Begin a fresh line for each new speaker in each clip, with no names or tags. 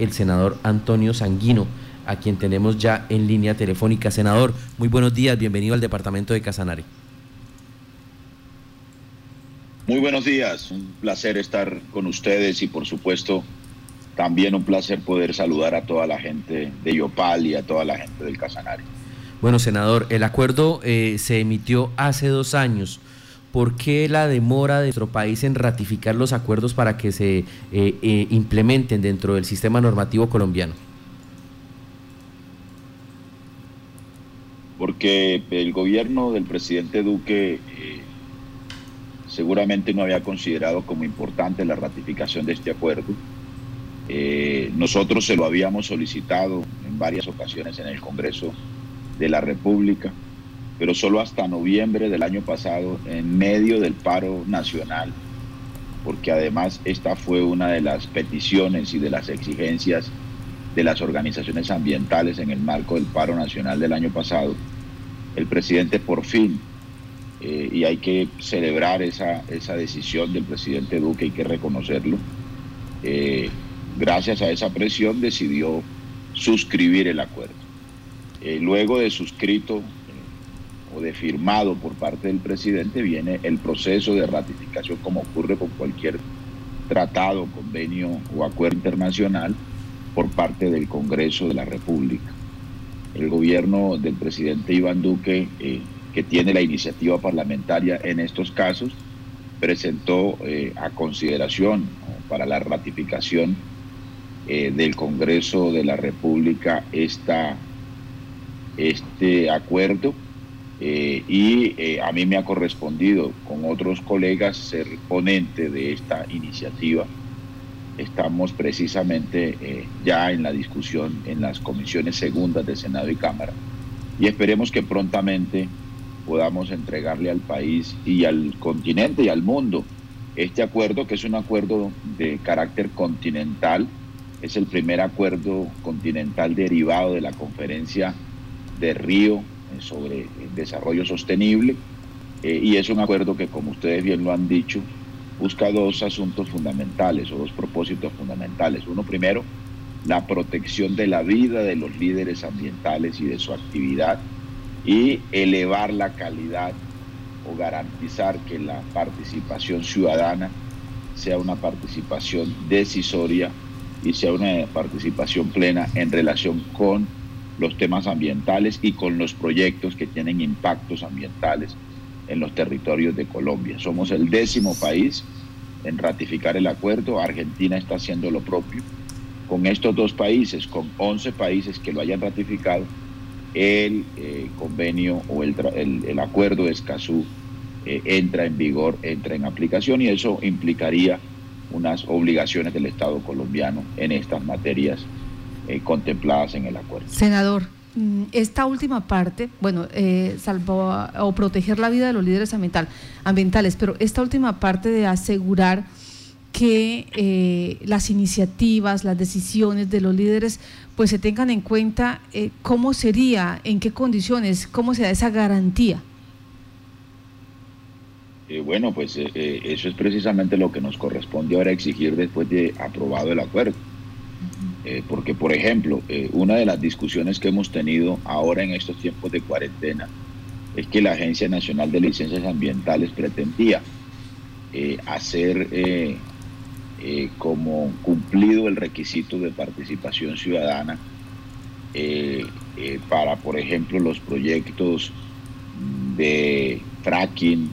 el senador Antonio Sanguino, a quien tenemos ya en línea telefónica. Senador, muy buenos días, bienvenido al departamento de Casanare.
Muy buenos días, un placer estar con ustedes y por supuesto también un placer poder saludar a toda la gente de Yopal y a toda la gente del Casanare.
Bueno, senador, el acuerdo eh, se emitió hace dos años. ¿Por qué la demora de nuestro país en ratificar los acuerdos para que se eh, eh, implementen dentro del sistema normativo colombiano?
Porque el gobierno del presidente Duque seguramente no había considerado como importante la ratificación de este acuerdo. nosotros se lo habíamos solicitado en varias ocasiones en el Congreso de la República pero solo hasta noviembre del año pasado, en medio del paro nacional, porque además esta fue una de las peticiones y de las exigencias de las organizaciones ambientales en el marco del paro nacional del año pasado, el presidente por fin, eh, y hay que celebrar esa, esa decisión del presidente Duque, hay que reconocerlo, eh, gracias a esa presión decidió suscribir el acuerdo. Eh, luego de suscrito de firmado por parte del presidente viene el proceso de ratificación como ocurre con cualquier tratado, convenio o acuerdo internacional por parte del Congreso de la República. El gobierno del presidente Iván Duque, eh, que tiene la iniciativa parlamentaria en estos casos, presentó eh, a consideración para la ratificación eh, del Congreso de la República esta, este acuerdo eh, y eh, a mí me ha correspondido con otros colegas ser ponente de esta iniciativa. Estamos precisamente eh, ya en la discusión en las comisiones segundas de Senado y Cámara y esperemos que prontamente podamos entregarle al país y al continente y al mundo este acuerdo que es un acuerdo de carácter continental, es el primer acuerdo continental derivado de la conferencia de Río sobre desarrollo sostenible eh, y es un acuerdo que, como ustedes bien lo han dicho, busca dos asuntos fundamentales o dos propósitos fundamentales. Uno primero, la protección de la vida de los líderes ambientales y de su actividad y elevar la calidad o garantizar que la participación ciudadana sea una participación decisoria y sea una participación plena en relación con los temas ambientales y con los proyectos que tienen impactos ambientales en los territorios de Colombia. Somos el décimo país en ratificar el acuerdo, Argentina está haciendo lo propio. Con estos dos países, con 11 países que lo hayan ratificado, el eh, convenio o el, el, acuerdo de Escazú eh, entra en vigor, entra en aplicación y eso implicaría unas obligaciones del Estado colombiano en estas materias eh, contempladas en el acuerdo.
Senador, mm, esta última parte, bueno, eh, salvo o proteger la vida de los líderes ambiental, ambientales, pero esta última parte de asegurar que eh, las iniciativas, las decisiones de los líderes, pues se tengan en cuenta cómo sería, en qué condiciones, cómo se da esa garantía.
bueno, pues eso es precisamente lo que nos corresponde ahora exigir después de aprobado el acuerdo. Eh, porque, por ejemplo, eh, una de las discusiones que hemos tenido ahora en estos tiempos de cuarentena es que la Agencia Nacional de Licencias Ambientales pretendía eh, hacer como cumplido el requisito de participación ciudadana para, por ejemplo, los proyectos de fracking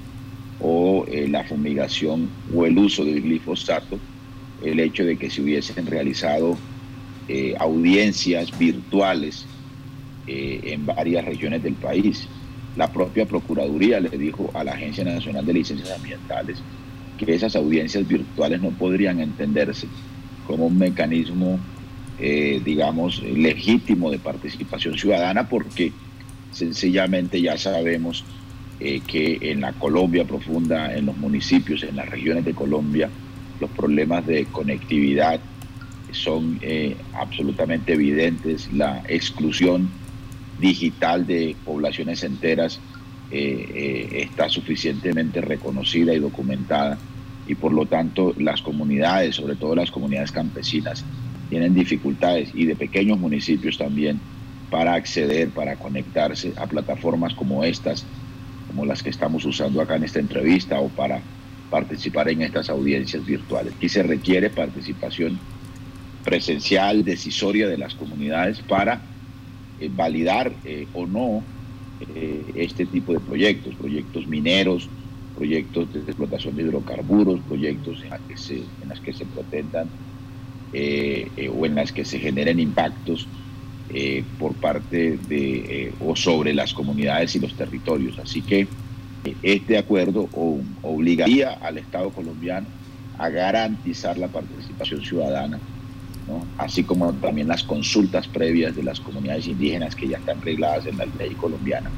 o la fumigación o el uso del glifosato, el hecho de que se hubiesen realizado eh, audiencias virtuales eh, en varias regiones del país. La propia Procuraduría le dijo a la Agencia Nacional de Licencias Ambientales que esas audiencias virtuales no podrían entenderse como un mecanismo, eh, digamos, legítimo de participación ciudadana porque sencillamente ya sabemos que en la Colombia profunda, en los municipios, en las regiones de Colombia, los problemas de conectividad, son eh, absolutamente evidentes. La exclusión digital de poblaciones enteras eh, eh, está suficientemente reconocida y documentada y por lo tanto las comunidades, sobre todo las comunidades campesinas, tienen dificultades y de pequeños municipios también para acceder, para conectarse a plataformas como estas, como las que estamos usando acá en esta entrevista o para participar en estas audiencias virtuales. Aquí se requiere participación presencial, decisoria de las comunidades para eh, validar eh, o no eh, este tipo de proyectos, proyectos mineros, proyectos de explotación de hidrocarburos, proyectos en las que se, en las que se o en las que se generen impactos por parte de o sobre las comunidades y los territorios. Así que este acuerdo obligaría al Estado colombiano a garantizar la participación ciudadana así como también las consultas previas de las comunidades indígenas que ya están regladas en la ley colombiana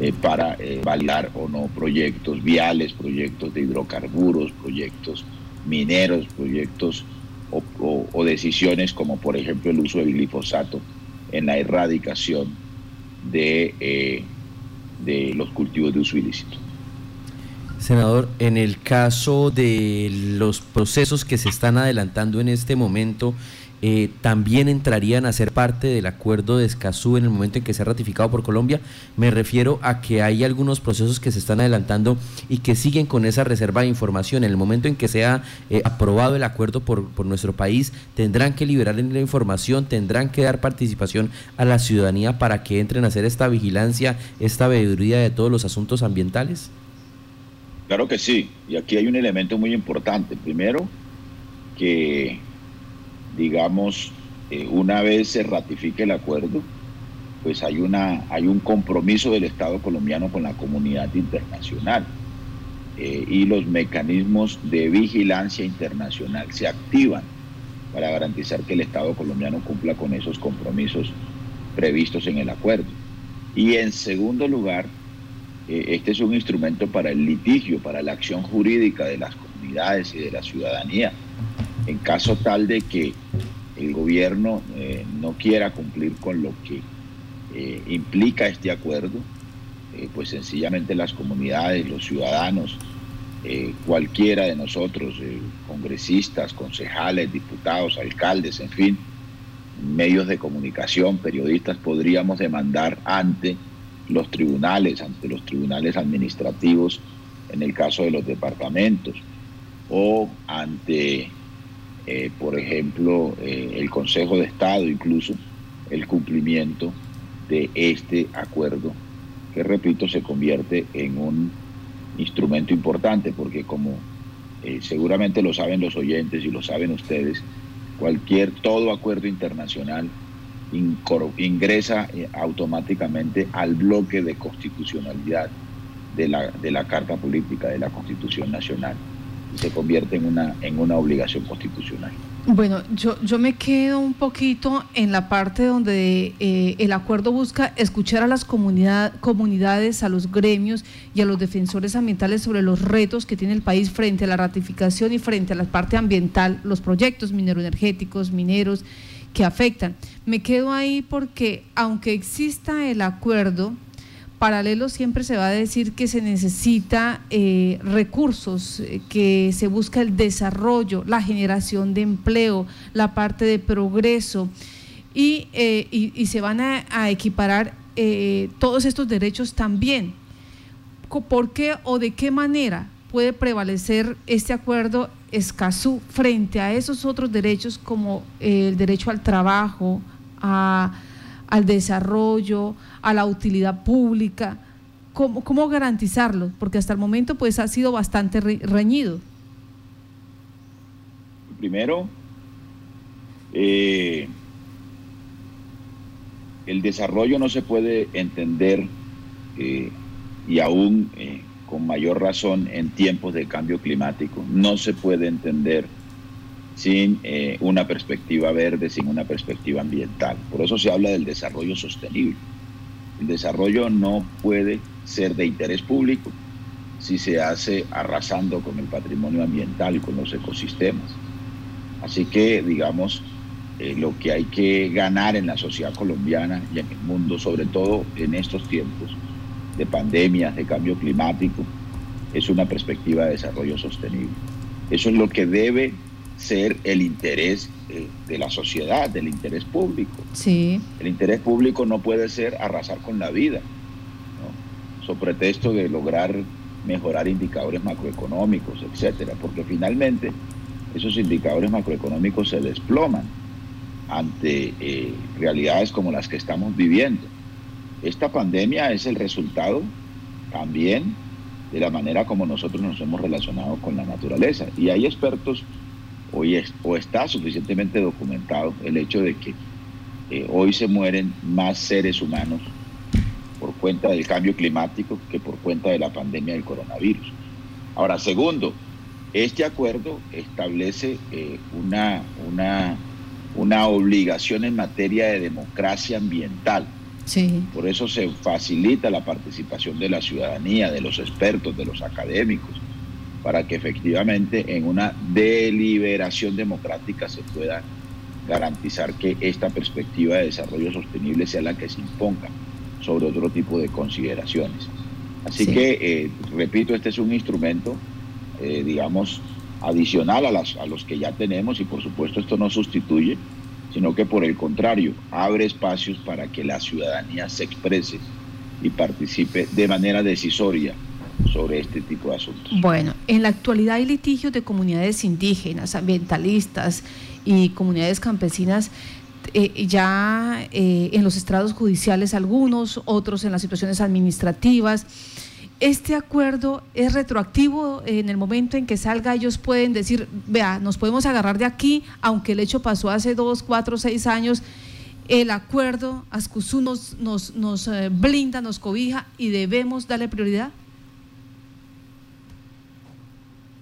eh, para eh, validar o no proyectos viales, proyectos de hidrocarburos, proyectos mineros, proyectos o, decisiones como por ejemplo el uso del glifosato en la erradicación eh, de los cultivos de uso ilícito.
Senador, en el caso de los procesos que se están adelantando en este momento, eh, también entrarían a ser parte del acuerdo de Escazú en el momento en que sea ratificado por Colombia. Me refiero a que hay algunos procesos que se están adelantando y que siguen con esa reserva de información. En el momento en que sea eh, aprobado el acuerdo por, por nuestro país, tendrán que liberar la información, tendrán que dar participación a la ciudadanía para que entren a hacer esta vigilancia, esta veeduría de todos los asuntos ambientales.
Claro que sí, y aquí hay un elemento muy importante. Primero, que, digamos, eh, una vez se ratifique el acuerdo, pues hay, una, hay un compromiso del Estado colombiano con la comunidad internacional eh, y los mecanismos de vigilancia internacional se activan para garantizar que el Estado colombiano cumpla con esos compromisos previstos en el acuerdo. Y en segundo lugar, eh, este es un instrumento para el litigio, para la acción jurídica de las comunidades y de la ciudadanía. En caso tal de que el gobierno eh, no quiera cumplir con lo que eh, implica este acuerdo, pues sencillamente las comunidades, los ciudadanos, cualquiera de nosotros, congresistas, concejales, diputados, alcaldes, en fin, medios de comunicación, periodistas, podríamos demandar ante los tribunales, ante los tribunales administrativos en el caso de los departamentos o ante, eh, por ejemplo, eh, el Consejo de Estado, incluso el cumplimiento de este acuerdo, que repito, se convierte en un instrumento importante, porque como eh, seguramente lo saben los oyentes y lo saben ustedes, cualquier, todo acuerdo internacional ingresa eh, automáticamente al bloque de constitucionalidad de la, de la Carta Política de la Constitución Nacional y se convierte en una, en una obligación constitucional.
Bueno, yo, yo me quedo un poquito en la parte donde eh, el acuerdo busca escuchar a las comunidad, comunidades, a los gremios y a los defensores ambientales sobre los retos que tiene el país frente a la ratificación y frente a la parte ambiental, los proyectos mineroenergéticos, mineros que afectan. Me quedo ahí porque aunque exista el acuerdo, paralelo siempre se va a decir que se necesita eh, recursos, eh, que se busca el desarrollo, la generación de empleo, la parte de progreso y, eh, se van a, a equiparar todos estos derechos también. ¿Por qué o de qué manera puede prevalecer este acuerdo Escazú frente a esos otros derechos como el derecho al trabajo, al desarrollo, a la utilidad pública. ¿Cómo, ¿Cómo, garantizarlo? Porque hasta el momento pues ha sido bastante reñido.
Primero, eh, el desarrollo no se puede entender eh, y aún eh, con mayor razón en tiempos de cambio climático. No se puede entender sin eh, una perspectiva verde, sin una perspectiva ambiental. Por eso se habla del desarrollo sostenible. El desarrollo no puede ser de interés público si se hace arrasando con el patrimonio ambiental y con los ecosistemas. Así que, digamos, eh, lo que hay que ganar en la sociedad colombiana y en el mundo, sobre todo en estos tiempos, de pandemias, de cambio climático, es una perspectiva de desarrollo sostenible. Eso es lo que debe ser el interés eh, de la sociedad, del interés público.
Sí.
El interés público no puede ser arrasar con la vida, ¿no? sobre pretexto de lograr mejorar indicadores macroeconómicos, etcétera, porque finalmente esos indicadores macroeconómicos se desploman ante eh, realidades como las que estamos viviendo. Esta pandemia es el resultado también de la manera como nosotros nos hemos relacionado con la naturaleza. Y hay expertos, hoy es, o está suficientemente documentado el hecho de que eh, hoy se mueren más seres humanos por cuenta del cambio climático que por cuenta de la pandemia del coronavirus. Ahora, segundo, este acuerdo establece eh, una, una, una obligación en materia de democracia ambiental por eso se facilita la participación de la ciudadanía, de los expertos, de los académicos, para que efectivamente en una deliberación democrática se pueda garantizar que esta perspectiva de desarrollo sostenible sea la que se imponga sobre otro tipo de consideraciones. Así que, eh, repito, este es un instrumento, eh, digamos, adicional a, las, a los que ya tenemos y por supuesto esto no sustituye sino que por el contrario, abre espacios para que la ciudadanía se exprese y participe de manera decisoria sobre este tipo de asuntos.
Bueno, en la actualidad hay litigios de comunidades indígenas, ambientalistas y comunidades campesinas eh, ya eh, en los estrados judiciales algunos, otros en las situaciones administrativas este acuerdo es retroactivo en el momento en que salga, ellos pueden decir, vea, nos podemos agarrar de aquí, aunque el hecho pasó hace dos, cuatro, seis años, el acuerdo Ascusú nos, nos, eh, blinda, nos cobija y debemos darle prioridad.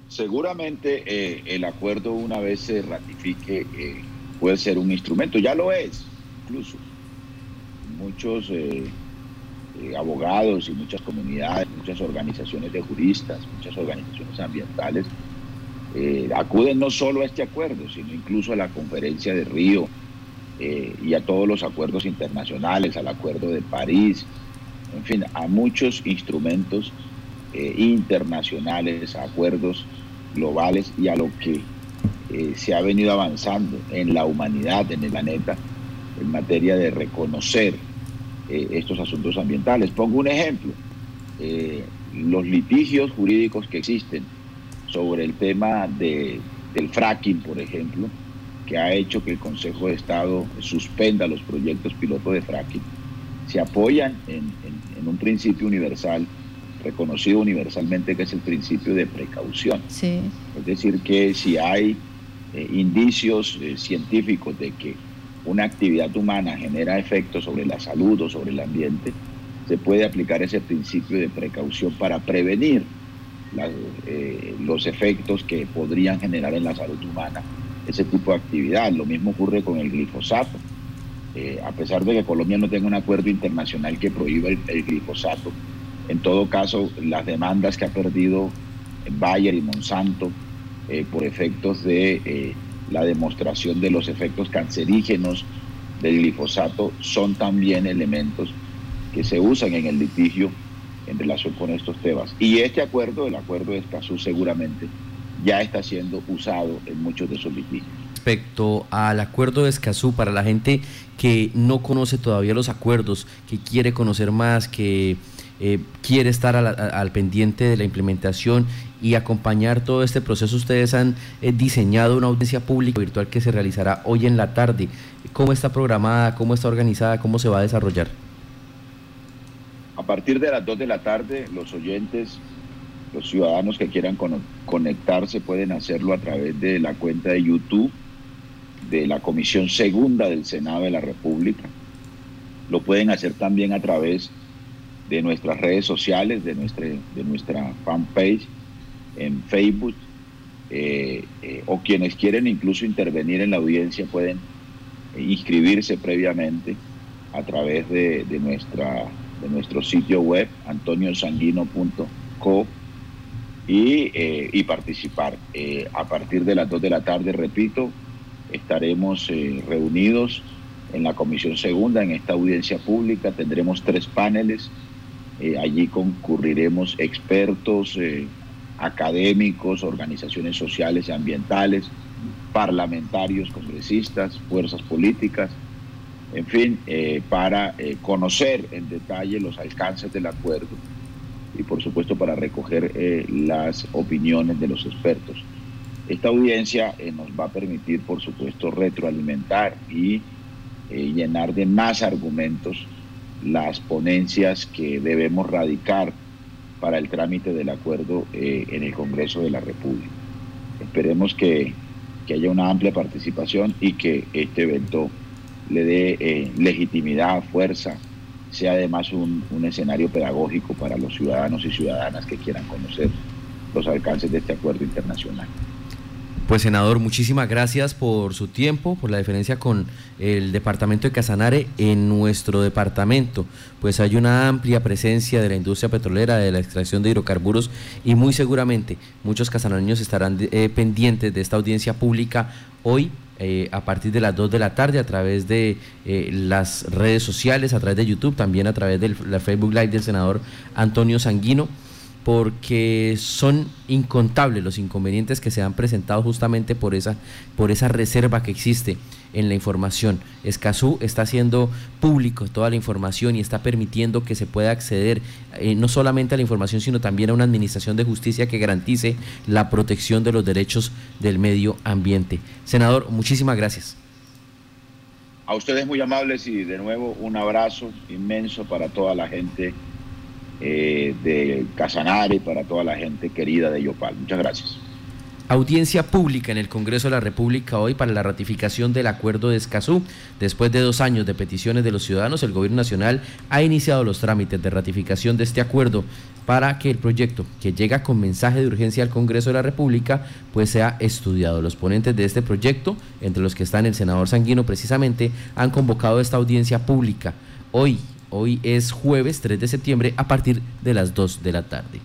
Seguramente eh, el acuerdo una vez se ratifique eh, puede ser un instrumento, ya lo es, incluso. Muchos abogados y muchas comunidades, muchas organizaciones de juristas, muchas organizaciones ambientales, eh, acuden no solo a este acuerdo, sino incluso a la conferencia de Río eh, y a todos los acuerdos internacionales, al acuerdo de París, en fin, a muchos instrumentos internacionales, a acuerdos globales y a lo que se ha venido avanzando en la humanidad, en el planeta, en materia de reconocer eh, estos asuntos ambientales. Pongo un ejemplo, eh, los litigios jurídicos que existen sobre el tema de, del fracking, por ejemplo, que ha hecho que el Consejo de Estado suspenda los proyectos piloto de fracking, se apoyan en, un principio universal, reconocido universalmente, que es el principio de precaución. Es decir, que si hay eh, indicios científicos de que una actividad humana genera efectos sobre la salud o sobre el ambiente, se puede aplicar ese principio de precaución para prevenir eh, los efectos que podrían generar en la salud humana ese tipo de actividad. Lo mismo ocurre con el glifosato. Eh, a pesar de que Colombia no tenga un acuerdo internacional que prohíba el, glifosato, en todo caso, las demandas que ha perdido Bayer y Monsanto eh, por efectos de la demostración de los efectos cancerígenos del glifosato son también elementos que se usan en el litigio en relación con estos temas. Y este acuerdo, el acuerdo de Escazú, seguramente ya está siendo usado en muchos de esos litigios.
Respecto al acuerdo de Escazú, para la gente que no conoce todavía los acuerdos, que quiere conocer más, que eh, quiere estar al, pendiente de la implementación y acompañar todo este proceso. Ustedes han eh, diseñado una audiencia pública virtual que se realizará hoy en la tarde. ¿Cómo está programada? ¿Cómo está organizada? ¿Cómo se va a desarrollar?
A partir de las 2 de la tarde, los oyentes, los ciudadanos que quieran conectarse pueden hacerlo a través de la cuenta de YouTube de la Comisión Segunda del Senado de la República. Lo pueden hacer también a través de nuestras redes sociales, de nuestra, de nuestra fanpage en Facebook, eh, eh, o quienes quieren incluso intervenir en la audiencia pueden inscribirse previamente a través de, nuestra, de nuestro sitio web antoniosanguino.co y, eh, y participar. a partir de las 2 de la tarde, repito, estaremos reunidos en la Comisión Segunda, en esta audiencia pública. Tendremos tres paneles eh, allí concurriremos expertos, eh, académicos, organizaciones sociales y ambientales, parlamentarios, congresistas, fuerzas políticas, en fin, eh, para eh, conocer en detalle los alcances del acuerdo y por supuesto para recoger eh, las opiniones de los expertos. Esta audiencia nos va a permitir, por supuesto, retroalimentar y llenar de más argumentos las ponencias que debemos radicar para el trámite del acuerdo en el Congreso de la República. Esperemos que, que haya una amplia participación y que este evento le dé eh, legitimidad, fuerza, sea además un escenario pedagógico para los ciudadanos y ciudadanas que quieran conocer los alcances de este acuerdo internacional.
Pues senador, muchísimas gracias por su tiempo, por la diferencia con el departamento de Casanare. En nuestro departamento, pues hay una amplia presencia de la industria petrolera, de la extracción de hidrocarburos y muy seguramente muchos casanareños estarán eh, pendientes de esta audiencia pública hoy eh, a partir de las 2 de la tarde a través de eh, las redes sociales, a través de YouTube, también a través del Facebook Live del senador Antonio Sanguino porque son incontables los inconvenientes que se han presentado justamente por esa, por esa reserva que existe en la información. Escazú está haciendo público toda la información y está permitiendo que se pueda acceder eh, no solamente a la información, sino también a una administración de justicia que garantice la protección de los derechos del medio ambiente. Senador, muchísimas gracias.
A ustedes muy amables y de nuevo un abrazo inmenso para toda la gente eh, de Casanare para toda la gente querida de Yopal. Muchas gracias.
Audiencia pública en el Congreso de la República hoy para la ratificación del acuerdo de Escazú. Después de dos años de peticiones de los ciudadanos, el Gobierno Nacional ha iniciado los trámites de ratificación de este acuerdo para que el proyecto, que llega con mensaje de urgencia al Congreso de la República, pues sea estudiado. Los ponentes de este proyecto, entre los que están el senador Sanguino precisamente, han convocado esta audiencia pública hoy Hoy es jueves 3 de septiembre a partir de las 2 de la tarde.